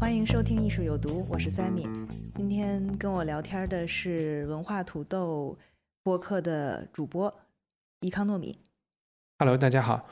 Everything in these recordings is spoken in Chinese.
欢迎收听艺术有毒，我是 Sammy。今天跟我聊天的是文化土豆播客的主播伊康糯米。Hello，大家好。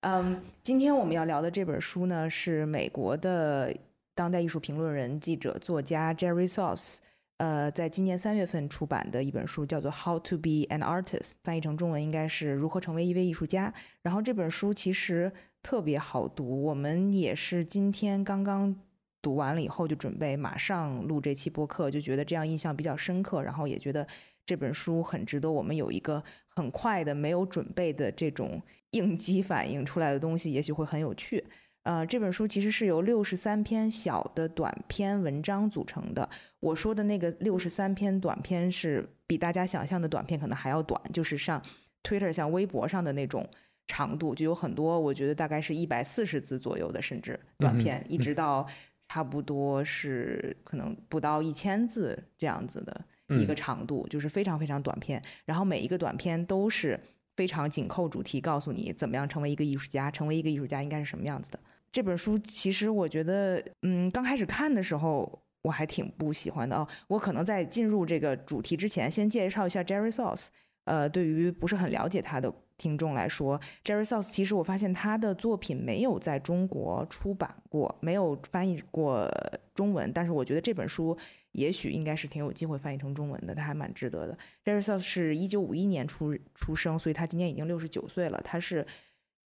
嗯，今天我们要聊的这本书呢，是美国的当代艺术评论人、记者、作家 Jerry Soss，呃，在今年三月份出版的一本书，叫做《How to Be an Artist》，翻译成中文应该是如何成为一位艺术家。然后这本书其实特别好读，我们也是今天刚刚读完了以后，就准备马上录这期播客，就觉得这样印象比较深刻，然后也觉得这本书很值得我们有一个很快的、没有准备的这种应激反应出来的东西，也许会很有趣。呃，这本书其实是由六十三篇小的短篇文章组成的。我说的那个六十三篇短篇是比大家想象的短篇可能还要短，就是像 Twitter、像微博上的那种长度，就有很多，我觉得大概是一百四十字左右的，甚至短片，一直到差不多是可能不到一千字这样子的一个长度，就是非常非常短片。然后每一个短片都是非常紧扣主题，告诉你怎么样成为一个艺术家，成为一个艺术家应该是什么样子的。这本书其实我觉得，嗯，刚开始看的时候我还挺不喜欢的哦。我可能在进入这个主题之前，先介绍一下 Jerry Soss。呃，对于不是很了解他的听众来说，Jerry Soss 其实我发现他的作品没有在中国出版过，没有翻译过中文。但是我觉得这本书也许应该是挺有机会翻译成中文的，他还蛮值得的。Jerry Soss 是一九五一年出出生，所以他今年已经六十九岁了。他是。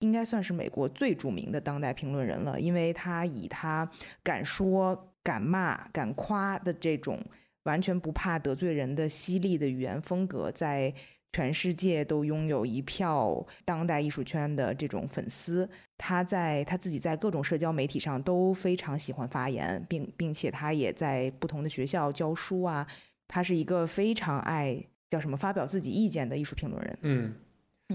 应该算是美国最著名的当代评论人了，因为他以他敢说、敢骂、敢夸的这种完全不怕得罪人的犀利的语言风格，在全世界都拥有一票当代艺术圈的这种粉丝。他在他自己在各种社交媒体上都非常喜欢发言，并并且他也在不同的学校教书啊。他是一个非常爱叫什么发表自己意见的艺术评论人。嗯，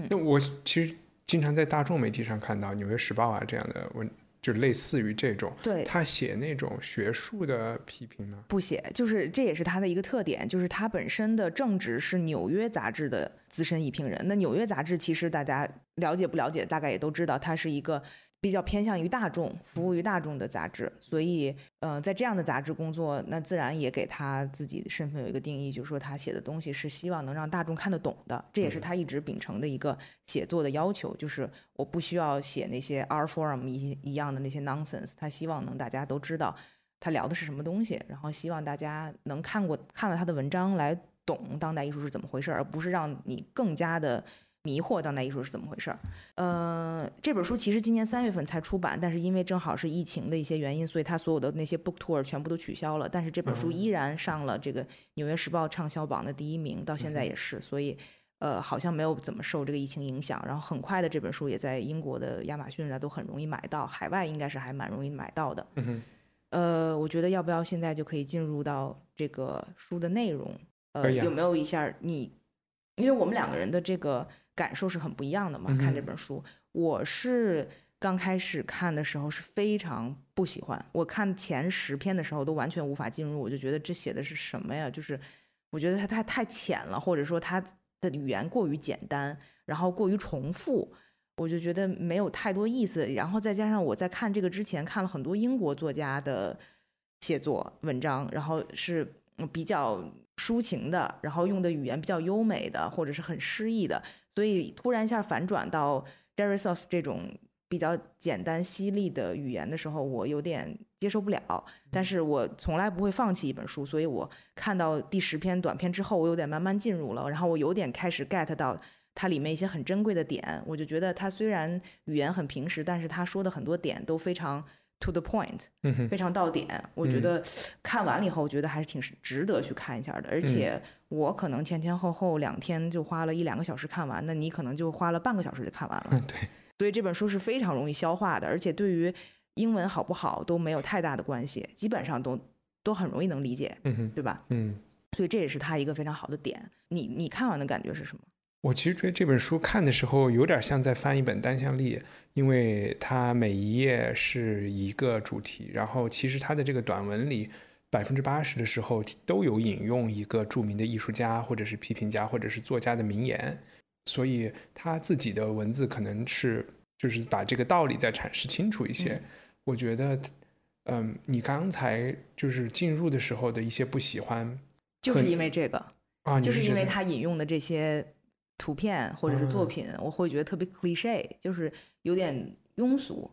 那我其实经常在大众媒体上看到《纽约时报》啊这样的文，就类似于这种。对，他写那种学术的批评吗？不写，就是这也是他的一个特点，就是他本身的正职是纽约杂志的资深影评人。那纽约杂志其实大家了解不了解，大概也都知道，它是一个。比较偏向于大众、服务于大众的杂志，所以，呃，在这样的杂志工作，那自然也给他自己的身份有一个定义，就是说他写的东西是希望能让大众看得懂的，这也是他一直秉承的一个写作的要求，就是我不需要写那些 R forum 一一样的那些 nonsense，他希望能大家都知道他聊的是什么东西，然后希望大家能看过看了他的文章来懂当代艺术是怎么回事，而不是让你更加的。迷惑当代艺术是怎么回事儿？呃，这本书其实今年三月份才出版，但是因为正好是疫情的一些原因，所以它所有的那些 book tour 全部都取消了。但是这本书依然上了这个《纽约时报》畅销榜的第一名，到现在也是。所以，呃，好像没有怎么受这个疫情影响。然后很快的，这本书也在英国的亚马逊啊都很容易买到，海外应该是还蛮容易买到的。嗯。呃，我觉得要不要现在就可以进入到这个书的内容？呃，有没有一下你？因为我们两个人的这个。感受是很不一样的嘛？看这本书，我是刚开始看的时候是非常不喜欢。我看前十篇的时候都完全无法进入，我就觉得这写的是什么呀？就是我觉得它太太浅了，或者说它的语言过于简单，然后过于重复，我就觉得没有太多意思。然后再加上我在看这个之前看了很多英国作家的写作文章，然后是比较抒情的，然后用的语言比较优美的，或者是很诗意的。所以突然一下反转到 Jerry Soss 这种比较简单犀利的语言的时候，我有点接受不了。但是我从来不会放弃一本书，所以我看到第十篇短篇之后，我有点慢慢进入了，然后我有点开始 get 到它里面一些很珍贵的点。我就觉得它虽然语言很平实，但是他说的很多点都非常 to the point，非常到点。我觉得看完了以后，我觉得还是挺值得去看一下的。而且我可能前前后后两天就花了一两个小时看完，那你可能就花了半个小时就看完了。嗯，对，所以这本书是非常容易消化的，而且对于英文好不好都没有太大的关系，基本上都都很容易能理解，嗯哼，对吧？嗯。所以这也是它一个非常好的点。你你看完的感觉是什么？我其实觉得这本书看的时候有点像在翻一本单向力，因为它每一页是一个主题，然后其实它的这个短文里百分之八十的时候都有引用一个著名的艺术家或者是批评家或者是作家的名言，所以他自己的文字可能是就是把这个道理再阐释清楚一些。我觉得，嗯，你刚才就是进入的时候的一些不喜欢。就是因为这个啊，就是因为他引用的这些图片或者是作品，我会觉得特别 cliche，就是有点庸俗。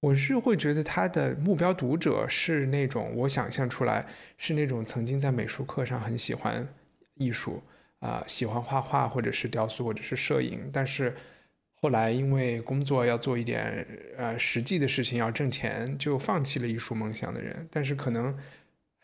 我是会觉得他的目标读者是那种我想象出来是那种曾经在美术课上很喜欢艺术啊，喜欢画画或者是雕塑或者是摄影，但是后来因为工作要做一点呃实际的事情要挣钱，就放弃了艺术梦想的人。但是可能。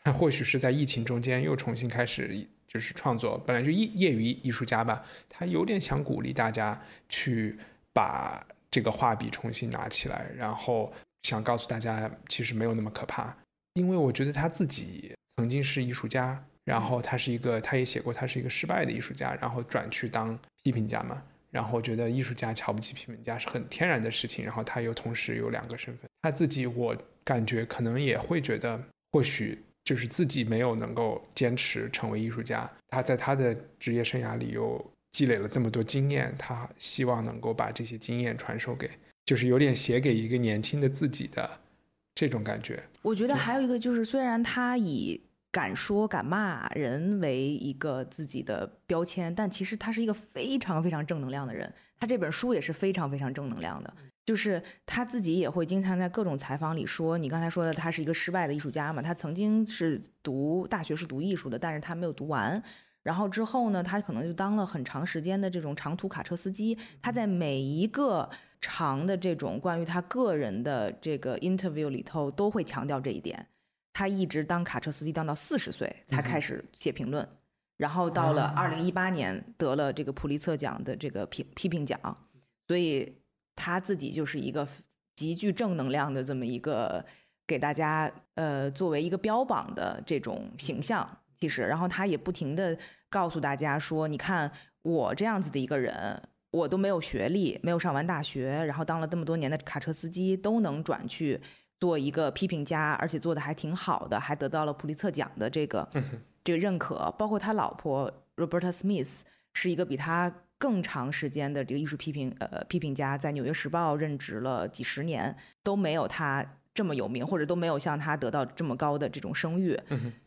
他 或许是在疫情中间又重新开始，就是创作。本来就业业余艺术家吧，他有点想鼓励大家去把这个画笔重新拿起来，然后想告诉大家，其实没有那么可怕。因为我觉得他自己曾经是艺术家，然后他是一个，他也写过他是一个失败的艺术家，然后转去当批评家嘛。然后觉得艺术家瞧不起批评家是很天然的事情。然后他又同时有两个身份，他自己我感觉可能也会觉得，或许。就是自己没有能够坚持成为艺术家，他在他的职业生涯里又积累了这么多经验，他希望能够把这些经验传授给，就是有点写给一个年轻的自己的这种感觉。我觉得还有一个就是，虽然他以敢说敢骂人为一个自己的标签，但其实他是一个非常非常正能量的人。他这本书也是非常非常正能量的。就是他自己也会经常在各种采访里说，你刚才说的他是一个失败的艺术家嘛？他曾经是读大学是读艺术的，但是他没有读完。然后之后呢，他可能就当了很长时间的这种长途卡车司机。他在每一个长的这种关于他个人的这个 interview 里头都会强调这一点。他一直当卡车司机当到四十岁才开始写评论，然后到了二零一八年得了这个普利策奖的这个评批评奖，所以。他自己就是一个极具正能量的这么一个给大家呃作为一个标榜的这种形象，其实，然后他也不停的告诉大家说，你看我这样子的一个人，我都没有学历，没有上完大学，然后当了这么多年的卡车司机，都能转去做一个批评家，而且做的还挺好的，还得到了普利策奖的这个这个认可，包括他老婆 Roberta Smith 是一个比他。更长时间的这个艺术批评，呃，批评家在《纽约时报》任职了几十年，都没有他这么有名，或者都没有像他得到这么高的这种声誉，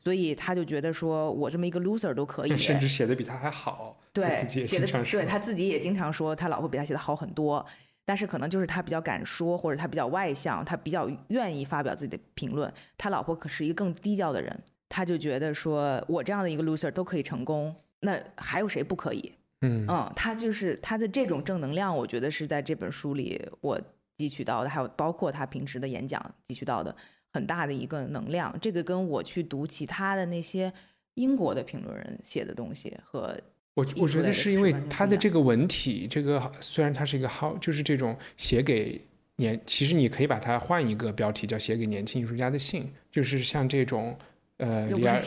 所以他就觉得说，我这么一个 loser 都可以，甚至写的比他还好。对，写的对他自己也经常说，他老婆比他写的好很多，但是可能就是他比较敢说，或者他比较外向，他比较愿意发表自己的评论。他老婆可是一个更低调的人，他就觉得说我这样的一个 loser 都可以成功，那还有谁不可以？嗯嗯，他就是他的这种正能量，我觉得是在这本书里我汲取到的，还有包括他平时的演讲汲取到的很大的一个能量。这个跟我去读其他的那些英国的评论人写的东西和我我觉得是因为他的这个文体，这个虽然他是一个好，就是这种写给年，其实你可以把它换一个标题叫写给年轻艺术家的信，就是像这种。呃，里尔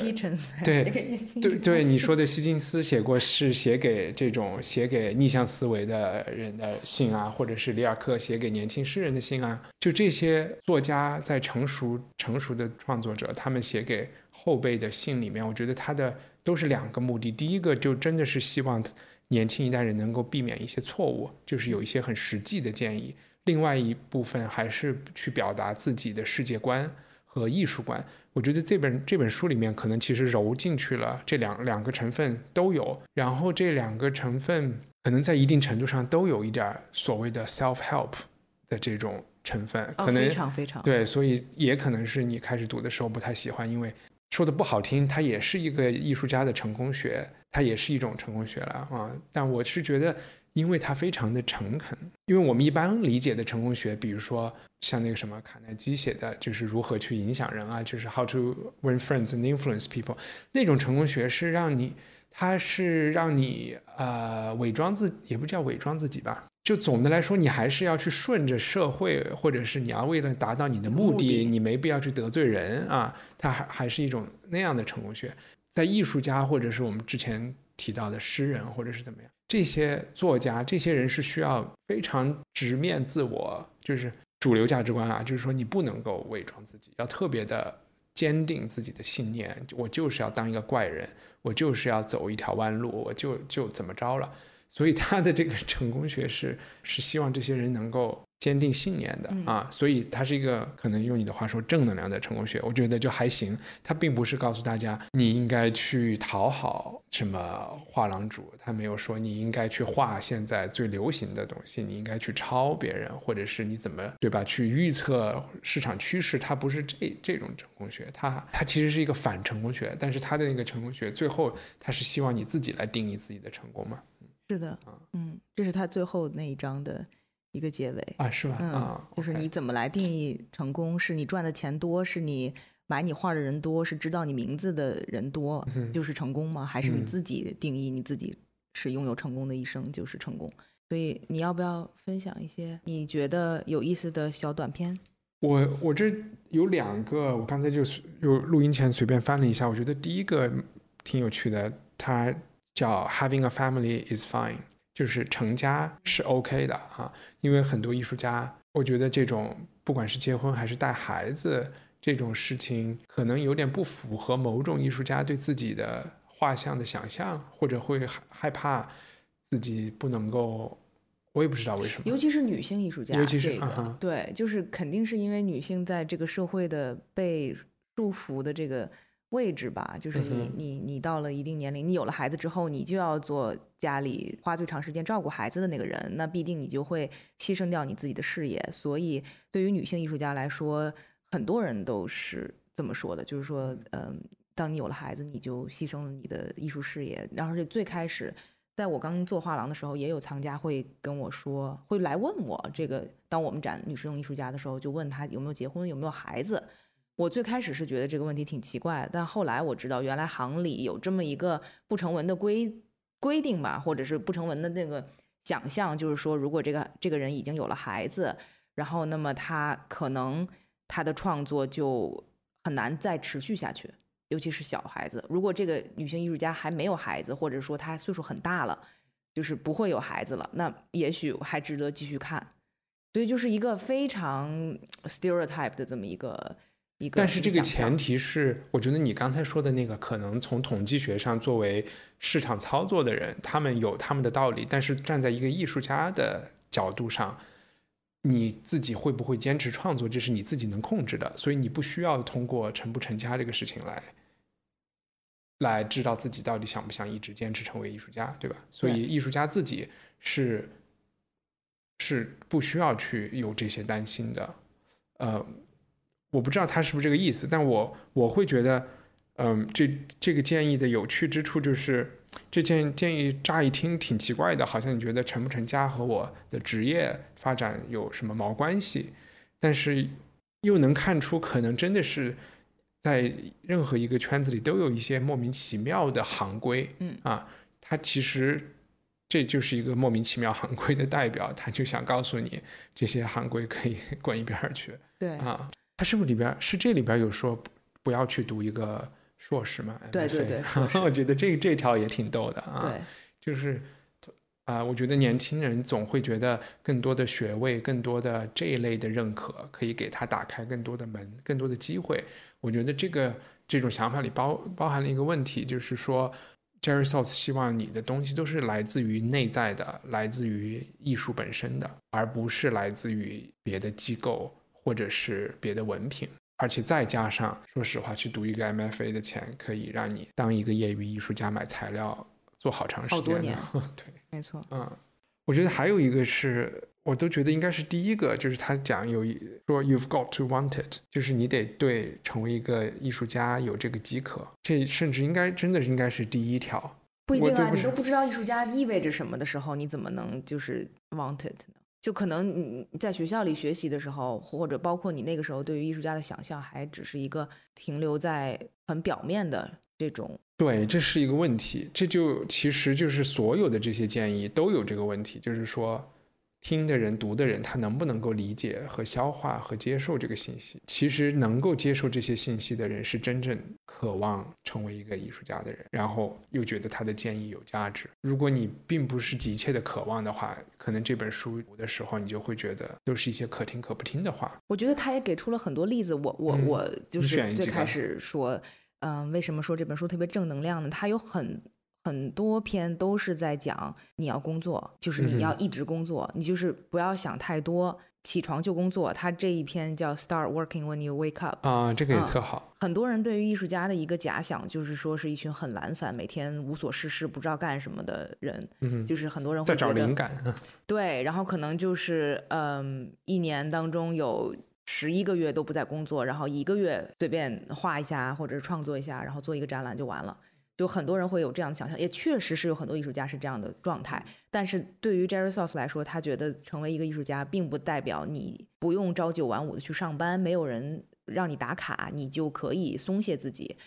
对对对，你说的希金斯写过是写给这种写给逆向思维的人的信啊，或者是里尔克写给年轻诗人的信啊，就这些作家在成熟成熟的创作者，他们写给后辈的信里面，我觉得他的都是两个目的，第一个就真的是希望年轻一代人能够避免一些错误，就是有一些很实际的建议；另外一部分还是去表达自己的世界观和艺术观。我觉得这本这本书里面可能其实揉进去了这两两个成分都有，然后这两个成分可能在一定程度上都有一点所谓的 self help 的这种成分，可能非常非常对，所以也可能是你开始读的时候不太喜欢，因为说的不好听，它也是一个艺术家的成功学，它也是一种成功学了啊。但我是觉得。因为他非常的诚恳，因为我们一般理解的成功学，比如说像那个什么卡耐基写的，就是如何去影响人啊，就是 How to win friends and influence people，那种成功学是让你他是让你呃伪装自，也不叫伪装自己吧。就总的来说，你还是要去顺着社会，或者是你要为了达到你的目的，目的你没必要去得罪人啊。它还还是一种那样的成功学。在艺术家或者是我们之前提到的诗人或者是怎么样，这些作家，这些人是需要非常直面自我，就是主流价值观啊，就是说你不能够伪装自己，要特别的坚定自己的信念。我就是要当一个怪人，我就是要走一条弯路，我就就怎么着了。所以他的这个成功学是是希望这些人能够坚定信念的啊，所以它是一个可能用你的话说正能量的成功学，我觉得就还行。它并不是告诉大家你应该去讨好什么画廊主，他没有说你应该去画现在最流行的东西，你应该去抄别人，或者是你怎么对吧？去预测市场趋势，它不是这这种成功学，它它其实是一个反成功学，但是它的那个成功学最后它是希望你自己来定义自己的成功嘛。是的，嗯，这是他最后那一章的一个结尾啊，是吧？嗯，啊，就是你怎么来定义成功？是你赚的钱多，是你买你画的人多，是知道你名字的人多，就是成功吗？还是你嗯自己定义你自己是拥有成功的一生就是成功？所以你要不要分享一些你觉得有意思的小短片？我我这有两个，我刚才就是有录音前随便翻了一下，我觉得第一个挺有趣的，它叫 “Having a family is fine”，就是成家是 OK 的啊。因为很多艺术家，我觉得这种不管是结婚还是带孩子这种事情，可能有点不符合某种艺术家对自己的画像的想象，或者会害害怕自己不能够，我也不知道为什么。尤其是女性艺术家，尤其是这个、啊对，就是肯定是因为女性在这个社会的被束缚的这个位置吧，就是你、你你到了一定年龄，你有了孩子之后，你就要做家里花最长时间照顾孩子的那个人，那必定你就会牺牲掉你自己的事业。所以对于女性艺术家来说，很多人都是这么说的，就是说，嗯，当你有了孩子，你就牺牲了你的艺术事业。然后是最开始，在我刚做画廊的时候，也有藏家会跟我说，会来问我这个，当我们展女士用艺术家的时候，就问他有没有结婚，有没有孩子。我最开始是觉得这个问题挺奇怪，但后来我知道，原来行里有这么一个不成文的规规定吧，或者是不成文的那个想象，就是说，如果这个这个人已经有了孩子，然后那么他可能他的创作就很难再持续下去，尤其是小孩子。如果这个女性艺术家还没有孩子，或者说她岁数很大了，就是不会有孩子了，那也许还值得继续看。所以就是一个非常 stereotype 的这么一个一个。但是这个前提是，我觉得你刚才说的那个，可能从统计学上作为市场操作的人，他们有他们的道理，但是站在一个艺术家的角度上，你自己会不会坚持创作，这是你自己能控制的，所以你不需要通过成不成家这个事情来。来知道自己到底想不想一直坚持成为艺术家，对吧？所以艺术家自己是是不需要去有这些担心的，呃，我不知道他是不是这个意思，但我我会觉得，嗯，这这个建议的有趣之处就是，这建建议乍一听挺奇怪的，好像你觉得成不成家和我的职业发展有什么毛关系，但是又能看出可能真的是在任何一个圈子里都有一些莫名其妙的行规，嗯啊，他其实。这就是一个莫名其妙行规的代表，他就想告诉你，这些行规可以 滚一边儿去。对啊，他是不是里边是这里边有说不不要去读一个硕士吗？对对 对我觉得这这条也挺逗的啊。对，就是啊、我觉得年轻人总会觉得更多的学位、更多的这一类的认可，可以给他打开更多的门、更多的机会。我觉得这个这种想法里包包含了一个问题，就是说。Jerry Saltz 希望你的东西都是来自于内在的，来自于艺术本身的，而不是来自于别的机构或者是别的文凭。而且再加上，说实话，去读一个 MFA 的钱，可以让你当一个业余艺术家买材料做好长时间的。好多年 对，没错，嗯，我觉得还有一个是，我都觉得应该是第一个，就是他讲有一说 you've got to want it，就是你得对成为一个艺术家有这个饥渴，这甚至应该真的应该是第一条。不一定啊，你都不知道艺术家意味着什么的时候，你怎么能就是 want it 呢？就可能你在学校里学习的时候，或者包括你那个时候对于艺术家的想象，还只是一个停留在很表面的这种。对，这是一个问题。这就其实就是所有的这些建议都有这个问题，就是说。听的人、读的人，他能不能够理解和消化和接受这个信息？其实能够接受这些信息的人，是真正渴望成为一个艺术家的人，然后又觉得他的建议有价值。如果你并不是急切的渴望的话，可能这本书读的时候，你就会觉得都是一些可听可不听的话。我觉得他也给出了很多例子。我我我就是最开始说，嗯，为什么说这本书特别正能量呢？它有很。很多篇都是在讲你要工作，就是你要一直工作，你就是不要想太多，起床就工作。他这一篇叫 Start Working When You Wake Up 啊，这个也特好。很多人对于艺术家的一个假想就是说是一群很懒散、每天无所事事、不知道干什么的人，嗯就是很多人会在找灵感。对，然后可能就是嗯，一年当中有十一个月都不在工作，然后一个月随便画一下或者是创作一下，然后做一个展览就完了。就很多人会有这样的想象，也确实是有很多艺术家是这样的状态。但是对于 Jerry Sauce 来说，他觉得成为一个艺术家，并不代表你不用朝九晚五的去上班，没有人让你打卡，你就可以松懈自己。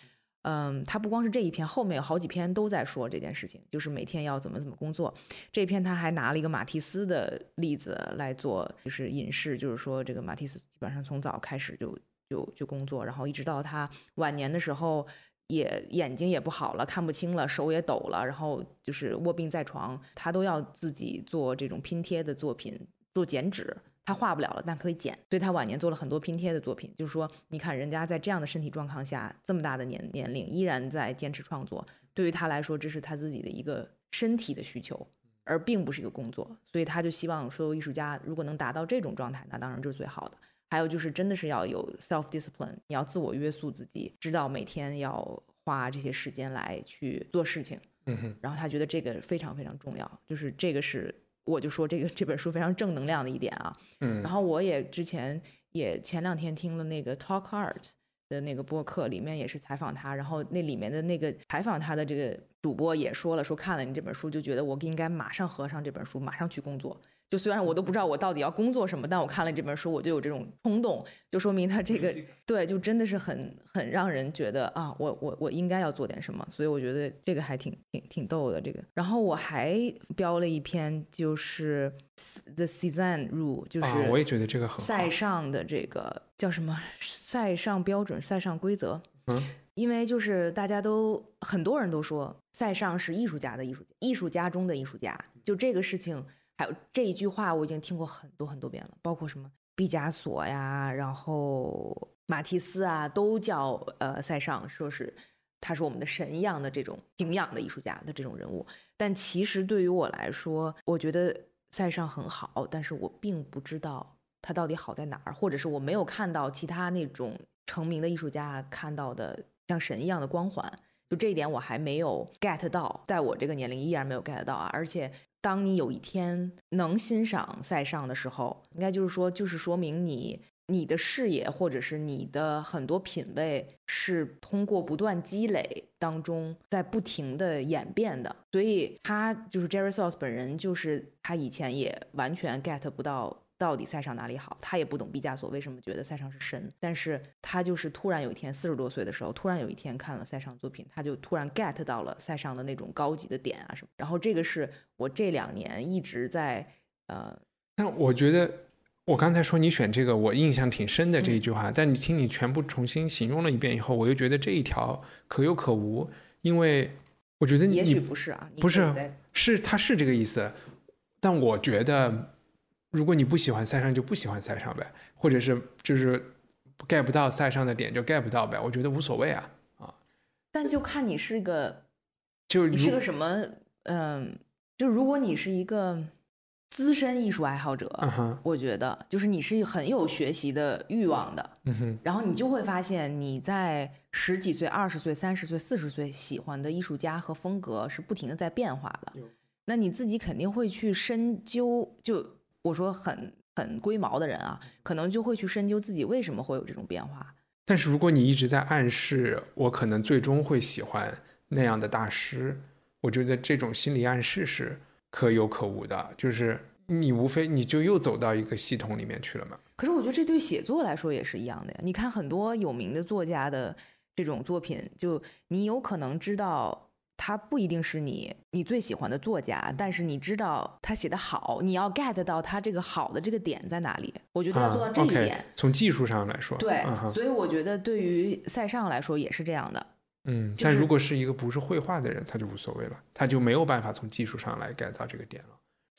嗯，他不光是这一篇，后面有好几篇都在说这件事情，就是每天要怎么怎么工作。这篇他还拿了一个马蒂斯的例子来做，就是隐士，就是说这个马蒂斯基本上从早开始就就就工作，然后一直到他晚年的时候。也眼睛也不好了，看不清了，手也抖了，然后就是卧病在床，他都要自己做这种拼贴的作品，做剪纸。他画不了了，但可以剪，所以他晚年做了很多拼贴的作品。就是说，你看人家在这样的身体状况下，这么大的年年龄，依然在坚持创作。对于他来说，这是他自己的一个身体的需求，而并不是一个工作。所以他就希望所有艺术家如果能达到这种状态，那当然就是最好的。还有就是，真的是要有 self discipline，你要自我约束自己，知道每天要花这些时间来去做事情。嗯哼。然后他觉得这个非常非常重要，就是这个是我就说这个这本书非常正能量的一点啊。嗯。然后我也之前也前两天听了那个 Talk Art 的那个播客，里面也是采访他，然后那里面的那个采访他的这个主播也说了，说看了你这本书就觉得我应该马上合上这本书，马上去工作。就虽然我都不知道我到底要工作什么，但我看了这本书，我就有这种冲动，就说明他这个对，就真的是很很让人觉得啊，我我我应该要做点什么，所以我觉得这个还挺挺挺逗的这个。然后我还标了一篇，就是 The Season Rule，就是我也觉得这个很塞尚的这个叫什么赛上标准、赛上规则。嗯，因为就是大家都很多人都说赛上是艺术家的艺术家，艺术家中的艺术家，就这个事情。还有这一句话，我已经听过很多很多遍了，包括什么毕加索呀，然后马蒂斯啊，都叫呃塞尚，说是他是我们的神一样的这种敬仰的艺术家的这种人物。但其实对于我来说，我觉得塞尚很好，但是我并不知道他到底好在哪儿，或者是我没有看到其他那种成名的艺术家看到的像神一样的光环。就这一点，我还没有 get 到，在我这个年龄依然没有 get 到啊！而且，当你有一天能欣赏塞尚的时候，应该就是说，就是说明你你的视野或者是你的很多品味是通过不断积累当中在不停的演变的。所以，他就是 Jerry Sauce 本人，就是他以前也完全 get 不到。到底塞尚哪里好？他也不懂毕加索为什么觉得塞尚是神，但是他就是突然有一天四十多岁的时候，突然有一天看了塞尚作品，他就突然 get 到了塞尚的那种高级的点啊什么。然后这个是我这两年一直在呃，但我觉得我刚才说你选这个，我印象挺深的这一句话，但你听你全部重新形容了一遍以后，我又觉得这一条可有可无，因为我觉得你也许不是啊，不是是他是这个意思，但我觉得。如果你不喜欢塞尚，就不喜欢塞尚呗，或者是就是 get 不到塞尚的点就 get 不到呗，我觉得无所谓啊啊。但就看你是个，就是你是个什么，嗯，就如果你是一个资深艺术爱好者，我觉得就是你是很有学习的欲望的，嗯哼，然后你就会发现你在十几岁、二十岁、三十岁、四十岁喜欢的艺术家和风格是不停的在变化的，那你自己肯定会去深究就。我说很很龟毛的人啊，可能就会去深究自己为什么会有这种变化。但是如果你一直在暗示我可能最终会喜欢那样的大师，我觉得这种心理暗示是可有可无的。就是你无非你就又走到一个系统里面去了嘛。可是我觉得这对写作来说也是一样的呀。你看很多有名的作家的这种作品，就你有可能知道他不一定是你你最喜欢的作家，但是你知道他写的好，你要 get 到他这个好的这个点在哪里。我觉得要做到这一点。从技术上来说，对所以我觉得对于塞尚来说也是这样的。嗯，就是但如果是一个不是绘画的人，他就无所谓了，他就没有办法从技术上来 get 到这个点了。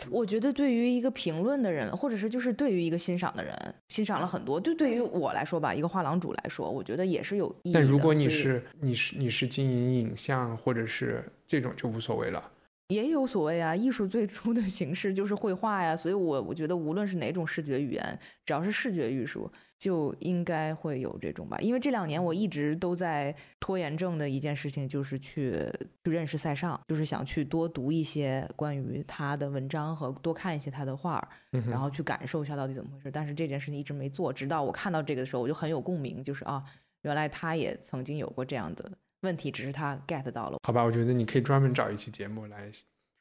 我觉得对于一个评论的人，或者是就是对于一个欣赏的人，欣赏了很多，就对于我来说吧，一个画廊主来说，我觉得也是有意义的。但如果你是你是你是经营影像或者是这种就无所谓了。也有所谓啊，艺术最初的形式就是绘画呀，所以我我觉得无论是哪种视觉语言，只要是视觉艺术，就应该会有这种吧。因为这两年我一直都在拖延症的一件事情，就是去去认识塞尚，就是想去多读一些关于他的文章和多看一些他的画然后去感受一下到底怎么回事。但是这件事情一直没做，直到我看到这个的时候，我就很有共鸣，就是啊，原来他也曾经有过这样的问题，只是他 get 到了。好吧，我觉得你可以专门找一期节目来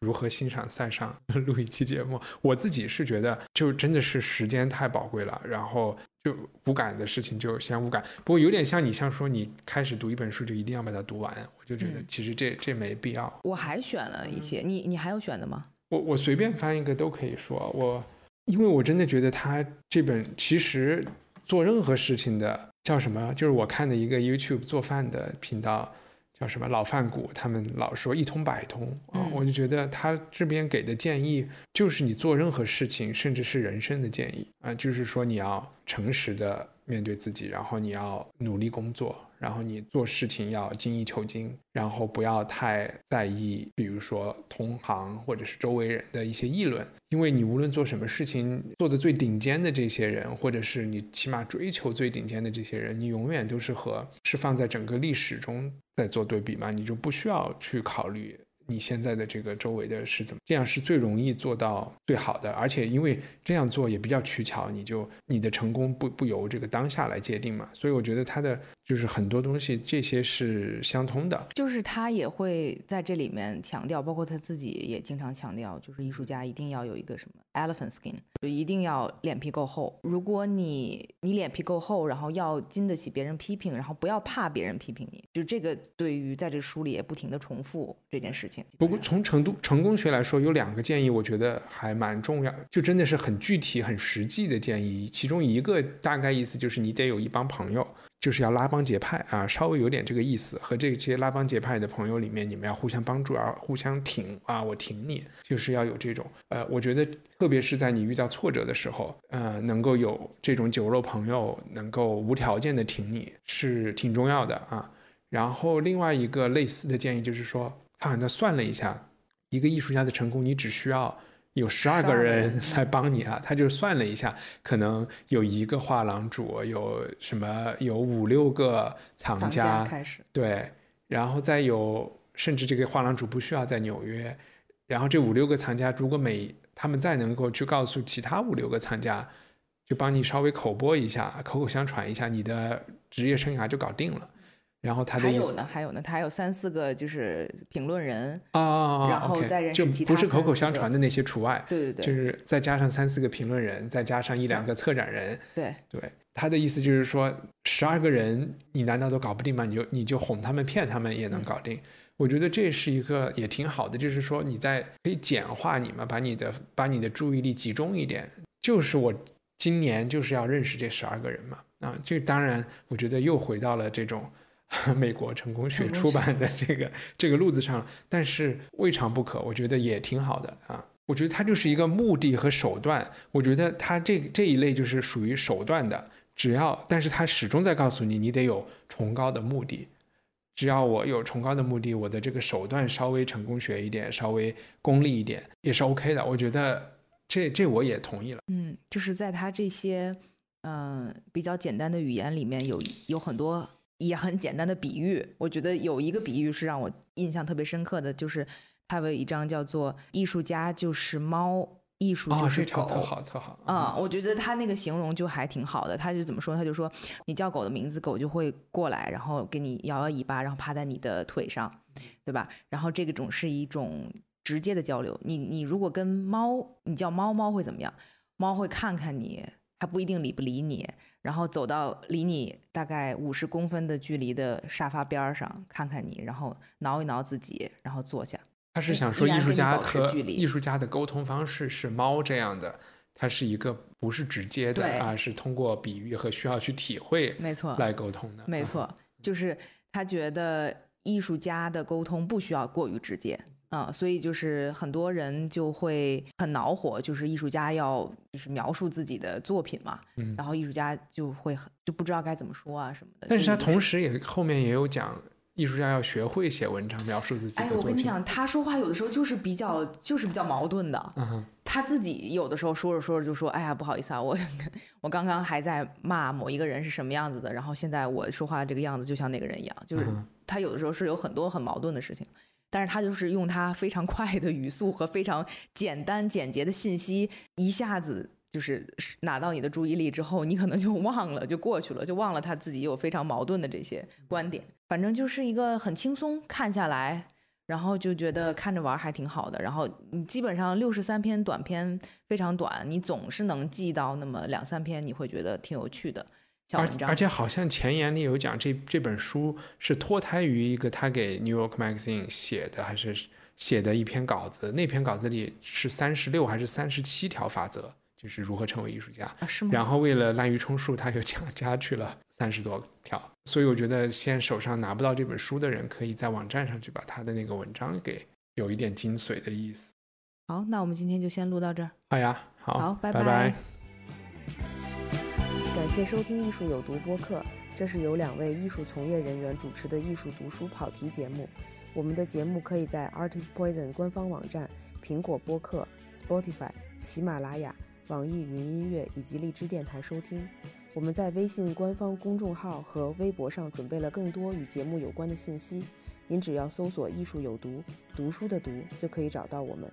如何欣赏塞尚，录一期节目。我自己是觉得，就真的是时间太宝贵了，然后就无感的事情就先无感。不过有点像你像说你开始读一本书就一定要把它读完，我就觉得嗯其实这这没必要。我还选了一些，你你还有选的吗？我我随便翻一个都可以说，我因为我真的觉得他这本其实做任何事情的叫什么，就是我看的一个 YouTube 做饭的频道。叫什么老饭骨，他们老说一通百通啊，嗯我就觉得他这边给的建议就是你做任何事情，甚至是人生的建议啊，就是说你要诚实的面对自己，然后你要努力工作，然后你做事情要精益求精，然后不要太在意，比如说同行或者是周围人的一些议论，因为你无论做什么事情，做的最顶尖的这些人，或者是你起码追求最顶尖的这些人，你永远都是和是放在整个历史中在做对比嘛，你就不需要去考虑。你现在的这个周围的是怎么？这样是最容易做到最好的，而且因为这样做也比较取巧，你就你的成功不不由这个当下来界定嘛。所以我觉得他的就是很多东西这些是相通的。就是他也会在这里面强调，包括他自己也经常强调，就是艺术家一定要有一个什么 elephant skin，就一定要脸皮够厚。如果你你脸皮够厚，然后要经得起别人批评，然后不要怕别人批评你，就这个对于在这书里也不停的重复这件事情。不过从成都成功学来说，有两个建议，我觉得还蛮重要，就真的是很具体、很实际的建议。其中一个大概意思就是你得有一帮朋友，就是要拉帮结派啊，稍微有点这个意思。和这些拉帮结派的朋友里面，你们要互相帮助，而互相挺啊，我挺你，就是要有这种呃，我觉得特别是在你遇到挫折的时候，呃，能够有这种酒肉朋友能够无条件的挺你是挺重要的啊。然后另外一个类似的建议就是说，他好像算了一下，一个艺术家的成功，你只需要有十二个12个人人来帮你啊。他就算了一下，可能有一个画廊主，有什么有五六个藏家开始，对，然后再有，甚至这个画廊主不需要在纽约，然后这五六个藏家，如果每他们再能够去告诉其他五六个藏家，就帮你稍微口播一下，口口相传一下，你的职业生涯就搞定了。然后他的意思还有呢，还有呢，他还有三四个就是评论人，啊啊啊，然后再认识其他不是口口相传的那些除外，对对对，就是再加上三四个评论人，再加上一两个策展人，对，对，他的意思就是说，十二个人你难道都搞不定吗？你就你就哄他们骗他们也能搞定。我觉得这是一个也挺好的，就是说你在可以简化你嘛，把你的把你的注意力集中一点。就是我今年就是要认识这十二个人嘛，啊，这当然我觉得又回到了这种 美国成功学出版的这个这个路子上，但是未尝不可，我觉得也挺好的啊。我觉得它就是一个目的和手段，我觉得它这这一类就是属于手段的，只要，但是它始终在告诉你，你得有崇高的目的。只要我有崇高的目的，我的这个手段稍微成功学一点，稍微功利一点，也是 OK 的。我觉得这这我也同意了。嗯，就是在他这些嗯、比较简单的语言里面有有很多也很简单的比喻。我觉得有一个比喻是让我印象特别深刻的，就是他有一张叫做“艺术家就是猫，艺术哦，就是狗”特好特好。啊、我觉得他那个形容就还挺好的。他就怎么说？他就说，你叫狗的名字，狗就会过来，然后给你摇摇尾巴，然后趴在你的腿上，对吧？然后这个种是一种直接的交流。你你如果跟猫，你叫猫，猫会怎么样？猫会看看你，他不一定理不理你，然后走到离你大概五十公分的距离的沙发边儿上看看你，然后挠一挠自己，然后坐下。他是想说艺术家和艺术家的沟通方式是猫这样的，它是一个不是直接的啊，是通过比喻和需要去体会，没错，来沟通的。没错，就是他觉得艺术家的沟通不需要过于直接。啊，所以就是很多人就会很恼火，就是艺术家要就是描述自己的作品嘛，然后艺术家就会很就不知道该怎么说啊什么的。但是他同时也后面也有讲，艺术家要学会写文章描述自己的作品。哎，我跟你讲，他说话有的时候就是比较就是比较矛盾的。嗯他自己有的时候说着说着就说：“哎呀，不好意思啊，我我刚刚还在骂某一个人是什么样子的，然后现在我说话这个样子就像那个人一样。”就是他有的时候是有很多很矛盾的事情。但是他就是用他非常快的语速和非常简单简洁的信息，一下子就是拿到你的注意力之后，你可能就忘了，就过去了，就忘了他自己有非常矛盾的这些观点。反正就是一个很轻松看下来，然后就觉得看着玩还挺好的。然后你基本上六十三篇短篇非常短，你总是能记到那么两三篇，你会觉得挺有趣的。而而且好像前言里有讲，这这本书是脱胎于一个他给 New York Magazine 写的，还是写的一篇稿子。那篇稿子里是三十六还是三十七条法则，就是如何成为艺术家。是吗？然后为了滥竽充数，他又加加去了三十多条。所以我觉得现在手上拿不到这本书的人，可以在网站上去把他的那个文章给有一点精髓的意思。好，那我们今天就先录到这儿。好呀，好，拜拜。感谢收听《艺术有毒》播客，这是由两位艺术从业人员主持的艺术读书跑题节目。我们的节目可以在 Artist Poison 官方网站、苹果播客、Spotify、喜马拉雅、网易云音乐以及荔枝电台收听。我们在微信官方公众号和微博上准备了更多与节目有关的信息，您只要搜索“艺术有毒”，读书的“读”就可以找到我们。